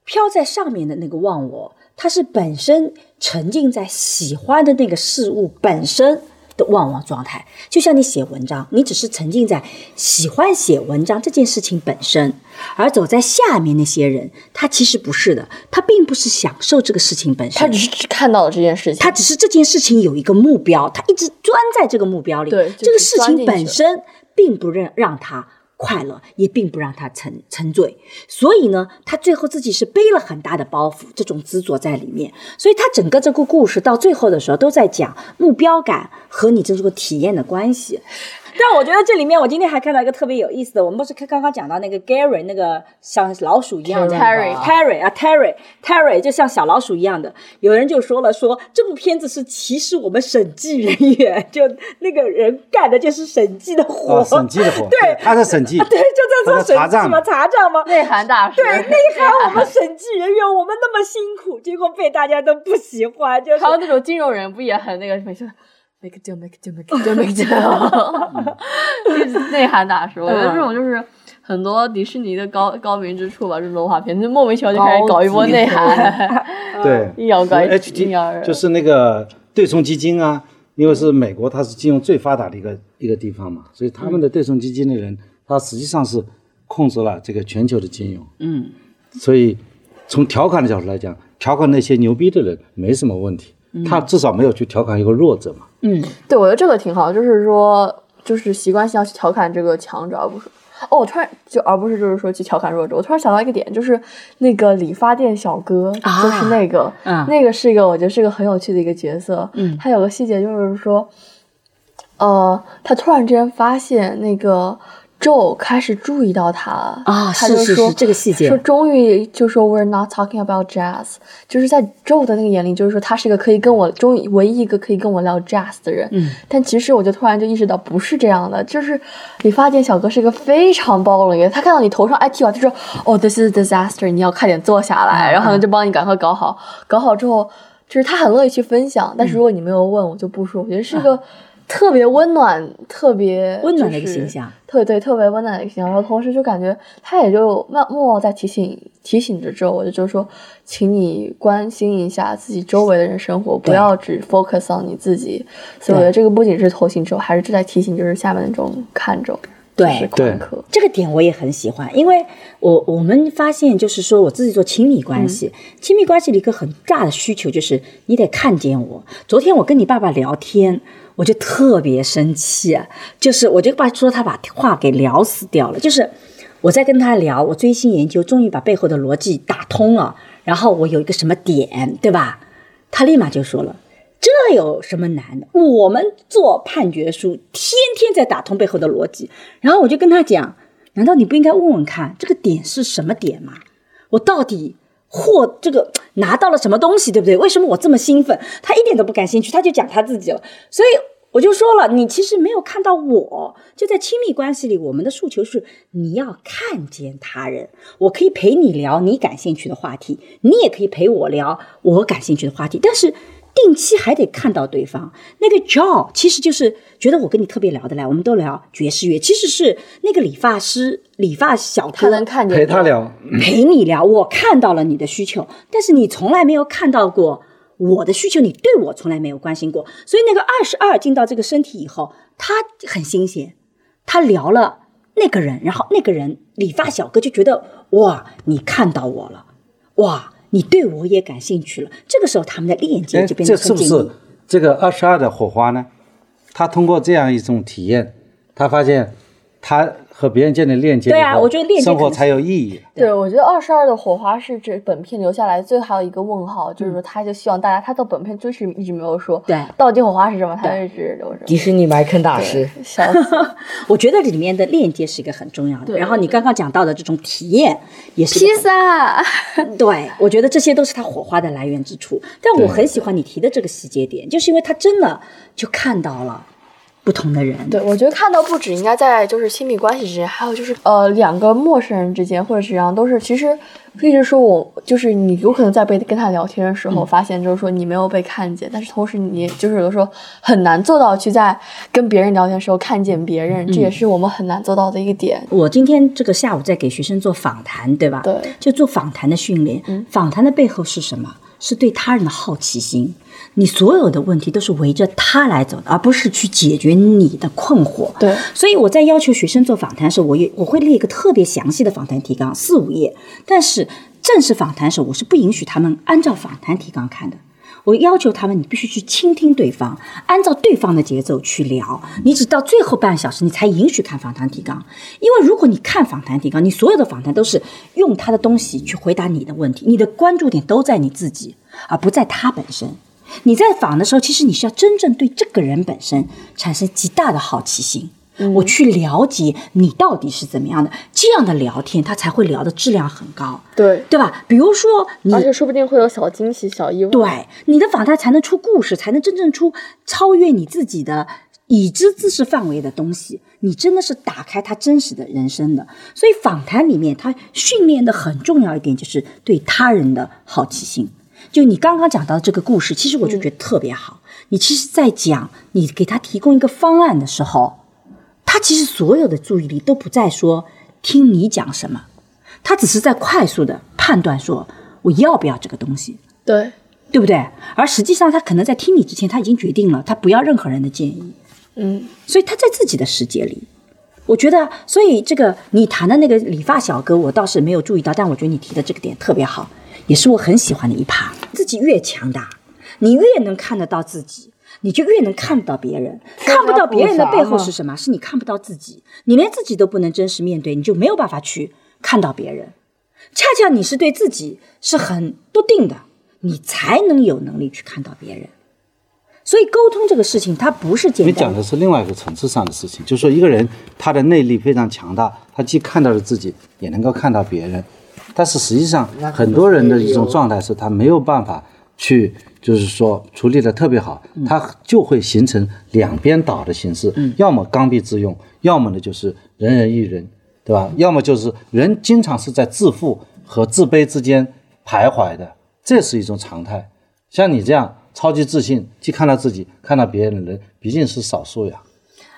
飘在上面的那个忘我，它是本身沉浸在喜欢的那个事物本身的忘我状态，就像你写文章，你只是沉浸在喜欢写文章这件事情本身，而走在下面那些人，他其实不是的，他并不是享受这个事情本身，他只是只看到了这件事情，他只是这件事情有一个目标，他一直钻在这个目标里。对这个事情本身并不让让他快乐，也并不让他沉沉醉。所以呢，他最后自己是背了很大的包袱，这种执着在里面。所以他整个这个故事到最后的时候，都在讲目标感和你这个体验的关系。但我觉得这里面，我今天还看到一个特别有意思的，我们不是刚刚刚讲到那个 Gary 那个像老鼠一样的 Terry Terry 啊 Terry Terry 就像小老鼠一样的，有人就说了说这部片子是歧视我们审计人员，就那个人干的就是审计的活，啊，审计的活，[laughs] 对他在审计，[laughs] 对，就在做审计嘛，账嘛查账嘛。内涵大师，对，内涵我们审计人员，我们那么辛苦，结果被大家都不喜欢，就是还有那种金融人不也很那个每次 make a deal make a deal make a deal make a deal，[laughs] 内涵大师。我觉得这种就是很多迪士尼的高高明之处吧，这种动画片就莫名其妙就开始搞一波内涵，[laughs] 对硬要搞，硬 HT 要就是那个对冲基金啊，因为是美国，它是金融最发达的一个一个地方嘛，所以他们的对冲基金的人，他实际上是控制了这个全球的金融。嗯，所以从调侃的角度来讲，调侃那些牛逼的人没什么问题，他至少没有去调侃一个弱者嘛。嗯，对，我觉得这个挺好，就是说，就是习惯性要去调侃这个强者，而不是。哦，我突然就而不是就是说去调侃弱者，我突然想到一个点，就是那个理发店小哥，啊就是那个，嗯那个是一个我觉得是个很有趣的一个角色。嗯他有个细节就是说，呃，他突然之间发现那个 Joe 开始注意到他了。啊他就是说是这个细节。说终于就说 We're not talking about jazz，就是在 Joe 的那个眼里，就是说他是一个可以跟我终于唯一一个可以跟我聊 jazz 的人。嗯，但其实我就突然就意识到不是这样的，就是理发店小哥是一个非常包容的人，他看到你头上 IT 啊，他说哦、this is disaster，你要快点坐下来，然后呢就帮你赶快搞好，搞好之后，就是他很乐意去分享，但是如果你没有问，我就不说。我觉得是一个特别温暖、特别温暖的一个形象。特对特别温暖的一个形象，然后同时就感觉他也就默默默在提醒提醒着周，我就就是说，请你关心一下自己周围的人生活，不要只 focus on 你自己。所以我觉得这个不仅是投醒周，还是在提醒就是下面那种看周，对。这个点我也很喜欢，因为我我们发现就是说我自己做亲密关系，亲密关系的一个很大的需求就是你得看见我。昨天我跟你爸爸聊天，我就特别生气，就是我就把说他把话给聊死掉了，就是我在跟他聊，我追星研究，终于把背后的逻辑打通了，然后我有一个什么点，对吧？他立马就说了。这有什么难的？我们做判决书，天天在打通背后的逻辑。然后我就跟他讲，难道你不应该问问看这个点是什么点吗？我到底获这个拿到了什么东西，对不对？为什么我这么兴奋？他一点都不感兴趣，他就讲他自己了。所以我就说了，你其实没有看到我。就在亲密关系里，我们的诉求是你要看见他人。我可以陪你聊你感兴趣的话题，你也可以陪我聊我感兴趣的话题，但是。定期还得看到对方。那个 Joe 其实就是觉得我跟你特别聊得来，我们都聊爵士乐。其实是那个理发师、理发小他哥能看见陪他聊，陪你聊，我看到了你的需求，但是你从来没有看到过我的需求，你对我从来没有关心过。所以那个二十二进到这个身体以后，他很新鲜，他聊了那个人，然后那个人理发小哥就觉得哇，你看到我了，哇。你对我也感兴趣了，这个时候他们的链接哎，就变这是不是。这个二十二的火花呢？他通过这样一种体验，他发现他和别人建立链接，对啊我觉得链接生活才有意义。对，我觉得二十二的火花是这本片留下来最好的一个问号，就是说他就希望大家，他到本片就是一直没有说，对到底火花是什么，他一直留着。迪士尼埋坑大师，笑死！[laughs] 我觉得里面的链接是一个很重要的。对然后你刚刚讲到的这种体验也是披萨，[laughs] 对，我觉得这些都是他火花的来源之处。但我很喜欢你提的这个细节点，就是因为他真的就看到了不同的人。对，我觉得看到不止应该在就是亲密关系之间，还有就是呃两个陌生人之间，或者是这样，都是其实一直说我就是你有可能在被跟他聊天的时候，发现就是说你没有被看见，但是同时你就是有的时候很难做到去在跟别人聊天的时候看见别人，这也是我们很难做到的一个点。我今天这个下午在给学生做访谈，对吧？对就做访谈的训练。访谈的背后是什么？是对他人的好奇心。你所有的问题都是围着他来走的，而不是去解决你的困惑。对所以我在要求学生做访谈的时候，我也我会列一个特别详细的访谈提纲，四五页。但是正式访谈的时候，我是不允许他们按照访谈提纲看的。我要求他们，你必须去倾听对方，按照对方的节奏去聊。你只到最后半小时，你才允许看访谈提纲。因为如果你看访谈提纲，你所有的访谈都是用他的东西去回答你的问题，你的关注点都在你自己，而不在他本身。你在访的时候，其实你是要真正对这个人本身产生极大的好奇心。我去了解你到底是怎么样的，这样的聊天，他才会聊的质量很高，对，对吧？比如说你而且说不定会有小惊喜、小意外。对，你的访谈才能出故事，才能真正出超越你自己的已知知识范围的东西。你真的是打开他真实的人生的。所以访谈里面，他训练的很重要一点就是对他人的好奇心。就你刚刚讲到这个故事，其实我就觉得特别好。你其实，在讲你给他提供一个方案的时候，他其实所有的注意力都不在说听你讲什么，他只是在快速的判断说我要不要这个东西。对对不对？而实际上，他可能在听你之前，他已经决定了，他不要任何人的建议，嗯，所以他在自己的世界里。我觉得，所以这个你谈的那个理发小哥，我倒是没有注意到，但我觉得你提的这个点特别好，也是我很喜欢的一趴。自己越强大，你越能看得到自己，你就越能看得到别人。看不到别人的背后是什么？是你看不到自己，你连自己都不能真实面对，你就没有办法去看到别人。恰恰你是对自己是很笃定的，你才能有能力去看到别人。所以沟通这个事情，它不是简单你讲的是另外一个层次上的事情，就是说一个人他的内力非常强大，他既看到了自己，也能够看到别人。但是实际上，很多人的一种状态是他没有办法去，就是说处理的特别好，他就会形成两边倒的形式，要么刚愎自用，要么呢就是人人亦人，对吧？要么就是人经常是在自负和自卑之间徘徊的，这是一种常态。像你这样超级自信，既看到自己，看到别人的人，毕竟是少数呀。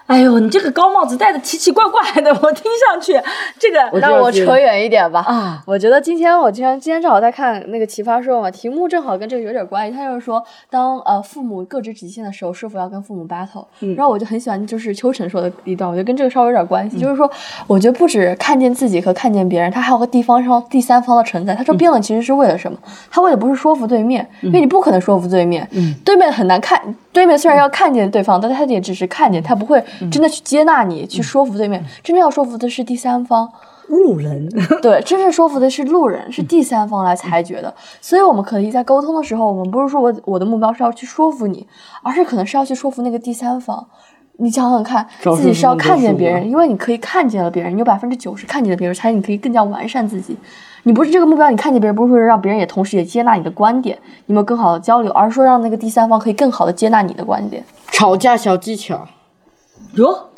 哎呦，你这个高帽子戴的奇奇怪怪的，我听上去这个我那我扯远一点吧。啊，我觉得今天我今天今天正好在看那个奇葩说嘛，题目正好跟这个有点关系。他就是说，当呃父母各执己见的时候，是否要跟父母 battle？、然后我就很喜欢就是秋晨说的一段，我觉得跟这个稍微有点关系。就是说，我觉得不止看见自己和看见别人，他还有个地方上第三方的存在。他说辩论其实是为了什么？他为的不是说服对面，因为你不可能说服对面，对面很难看。对面虽然要看见对方，但他也只是看见，他不会真的去接纳你，去说服对面。真正要说服的是第三方。路人，[laughs] 对，真正说服的是路人，是第三方来裁决的。所以，我们可以在沟通的时候，我们不是说我我的目标是要去说服你，而是可能是要去说服那个第三方。你想想看，自己是要看见别人，因为你可以看见了别人，你有百分之九十看见了别人，才你可以更加完善自己。你不是这个目标，你看见别人，不是说让别人也同时也接纳你的观点，你们有更好的交流，而是说让那个第三方可以更好的接纳你的观点。吵架小技巧，哟，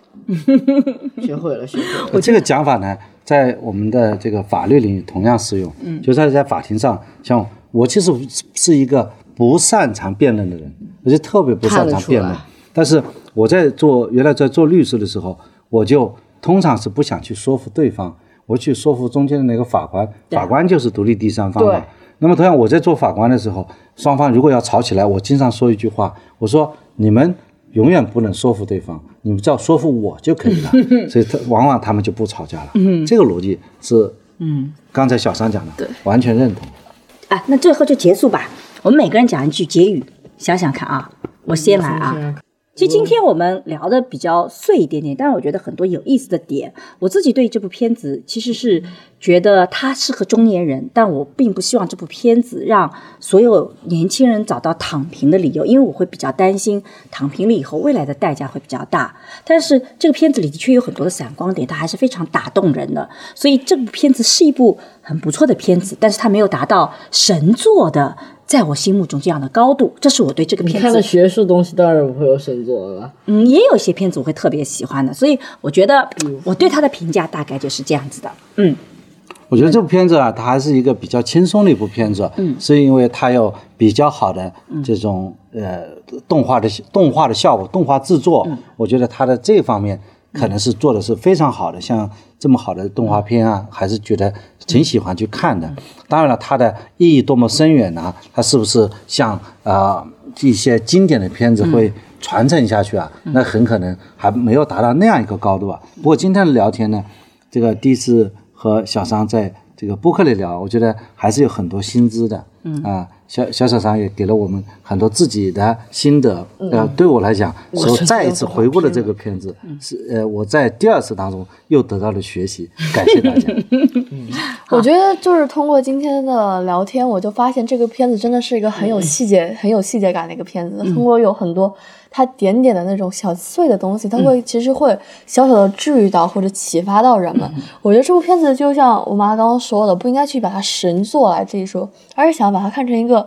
学会了，学会了。我这个讲法呢，在我们的这个法律领域同样适用。嗯，就是在在法庭上，像我其实是一个不擅长辩论的人，我就特别不擅长辩论。但是我在做原来在做律师的时候，我就通常是不想去说服对方，我去说服中间的那个法官，法官就是独立第三方嘛。那么同样，我在做法官的时候，双方如果要吵起来，我经常说一句话，我说你们永远不能说服对方，你们只要说服我就可以了。[laughs] 所以他往往他们就不吵架了。这个逻辑是，嗯，刚才小三讲的，对，完全认同。哎，那最后就结束吧。我们每个人讲一句结语，想想看啊。我先来啊。其实今天我们聊的比较碎一点点，但是我觉得很多有意思的点，我自己对这部片子其实是觉得它适合中年人，但我并不希望这部片子让所有年轻人找到躺平的理由，因为我会比较担心躺平了以后未来的代价会比较大。但是这个片子里的确有很多的闪光点，它还是非常打动人的，所以这部片子是一部很不错的片子，但是它没有达到神作的。在我心目中这样的高度，这是我对这个片子看的学术东西当然不会有神作了。嗯，也有一些片子我会特别喜欢的，所以我觉得我对他的评价大概就是这样子的。嗯，我觉得这部片子啊，它还是一个比较轻松的一部片子，嗯，是因为它有比较好的这种呃动画的动画的效果，动画制作，我觉得它的这方面可能是做的是非常好的。像这么好的动画片啊，还是觉得。挺喜欢去看的，当然了，它的意义多么深远呢？它是不是像啊一些经典的片子会传承下去啊？那很可能还没有达到那样一个高度啊。不过今天的聊天呢，这个第一次和小商在这个播客里聊，我觉得还是有很多新知的。嗯啊，小小小三也给了我们很多自己的心得。呃，对我来讲，我再一次回顾了这个片子，是呃我在第二次当中又得到了学习，[laughs] 感谢大家。我觉得就是通过今天的聊天，我就发现这个片子真的是一个很有细节、很有细节感的一个片子。通过有很多它点点的那种小碎的东西，它会其实会小小的治愈到或者启发到人们。我觉得这部片子就像我妈刚刚说的，不应该去把它神作来这一说，而是想把它看成一个。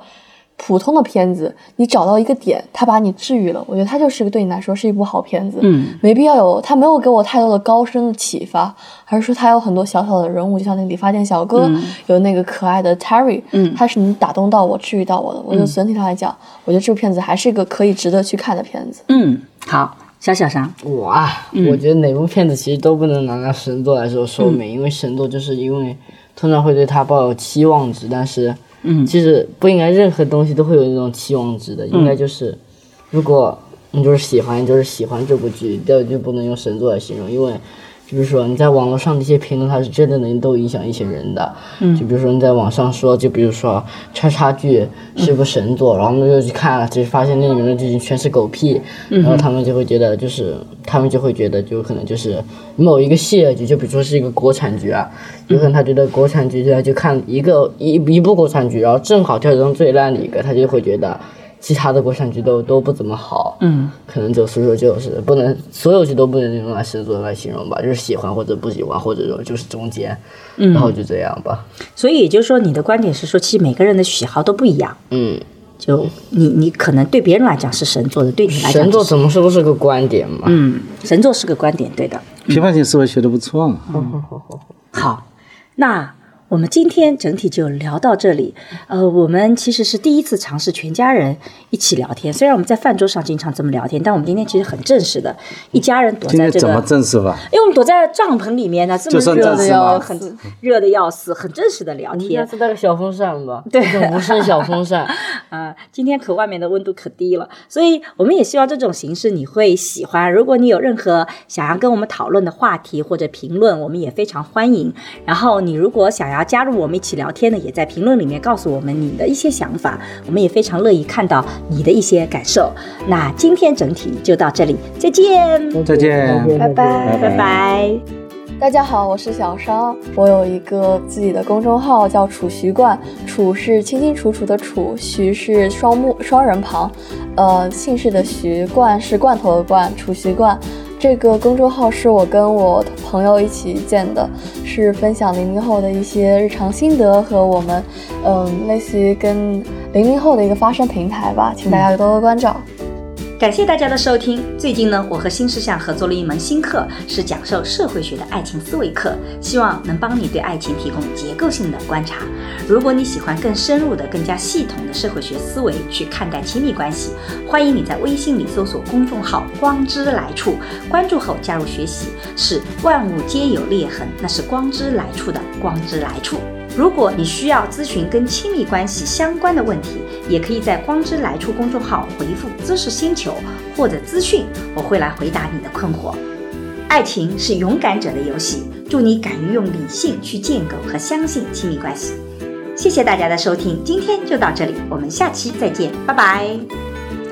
普通的片子，你找到一个点，它把你治愈了，我觉得它就是个对你来说是一部好片子。嗯，没必要有，它没有给我太多的高深的启发，还是说它有很多小小的人物，就像那个理发店小哥，有那个可爱的 Terry，嗯，他是能打动到我、治愈到我的。我觉得整体上来讲，我觉得这部片子还是一个可以值得去看的片子。嗯，好，小小商，哇，我觉得哪部片子其实都不能拿那神作来说说明，因为神作就是因为通常会对它抱有期望值，但是。嗯，其实不应该任何东西都会有那种期望值的，应该就是，如果你就是喜欢，就是喜欢这部剧，第二就不能用神作来形容，因为。就比如说你在网络上的一些评论，它是真的能都影响一些人的。嗯。就比如说你在网上说，就比如说叉叉剧是部神作，然后我们就去看了，就发现那里面的剧情全是狗屁，然后他们就会觉得，就是他们就会觉得，就可能就是某一个系列剧，就比如说是一个国产剧啊，有可能他觉得国产剧，他就看一个一一部国产剧，然后正好挑中最烂的一个，他就会觉得。其他的国产剧都都不怎么好，嗯，可能就所以说就是不能所有剧都不能用来神作来形容吧，就是喜欢或者不喜欢，或者说就是中间，嗯，然后就这样吧。所以也就是说，你的观点是说，其实每个人的喜好都不一样，嗯，就你你可能对别人来讲是神作的，对你来讲神作怎么说都是个观点嘛，嗯，神作是个观点，对的，批判性思维学的不错嘛，好好好好好，那。我们今天整体就聊到这里。呃，我们其实是第一次尝试全家人一起聊天。虽然我们在饭桌上经常这么聊天，但我们今天其实很正式的，一家人躲在这个怎么正式吧？因为我们躲在帐篷里面呢，这么热的要很热的要死，很正式的聊天。下次带个小风扇吧，对，无声小风扇。啊，[laughs] 今天可外面的温度可低了，所以我们也希望这种形式你会喜欢。如果你有任何想要跟我们讨论的话题或者评论，我们也非常欢迎。然后你如果想要加入我们一起。聊天呢，也在评论里面告诉我们你的一些想法，我们也非常乐意看到你的一些感受。那今天整体就到这里，再见，再见，拜拜，拜拜。大家好，我是小商，我有一个自己的公众号叫“楚徐冠”，楚是清清楚楚的储，徐是双木双人旁，呃，姓氏的徐，冠是罐头的罐，楚徐冠。这个公众号是我跟我朋友一起建的，是分享零零后的一些日常心得和我们，嗯，类似于跟零零后的一个发声平台吧，请大家多多关照。感谢大家的收听。最近呢，我和新事项合作了一门新课，是讲授社会学的爱情思维课，希望能帮你对爱情提供结构性的观察。如果你喜欢更深入的、更加系统的社会学思维去看待亲密关系，欢迎你在微信里搜索公众号“光之来处”，关注后加入学习。是万物皆有裂痕，那是光之来处的光之来处。如果你需要咨询跟亲密关系相关的问题，也可以在“光之来处”公众号回复“知识星球”或者“资讯”，我会来回答你的困惑。爱情是勇敢者的游戏，祝你敢于用理性去建构和相信亲密关系。谢谢大家的收听，今天就到这里，我们下期再见，拜拜。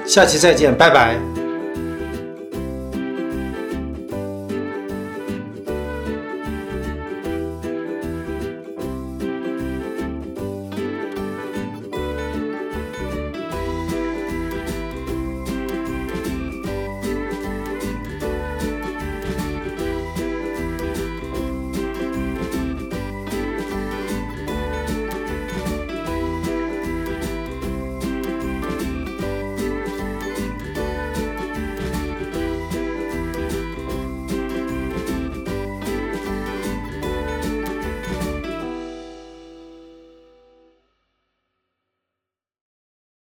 下期再见，拜拜。